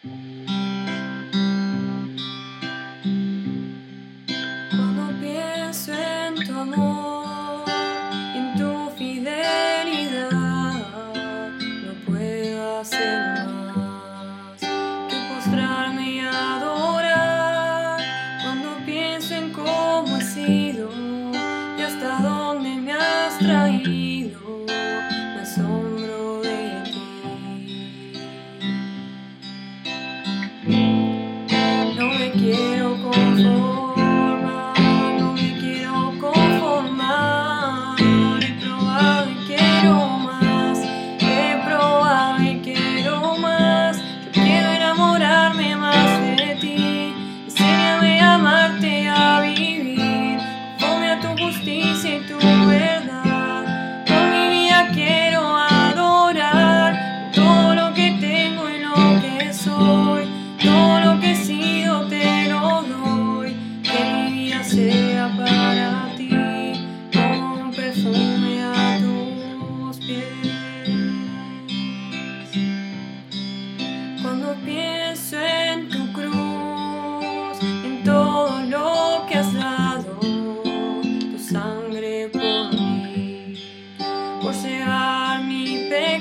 Cuando pienso en tu amor, en tu fidelidad, no puedo hacer más que postrarme y adorar. Cuando pienso en cómo he sido y hasta dónde me has traído.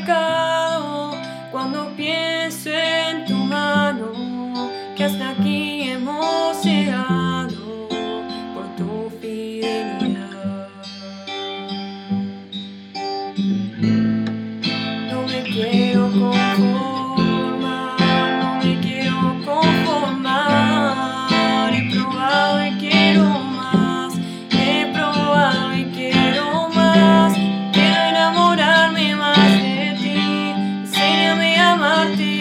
cao cuando pienso amarte.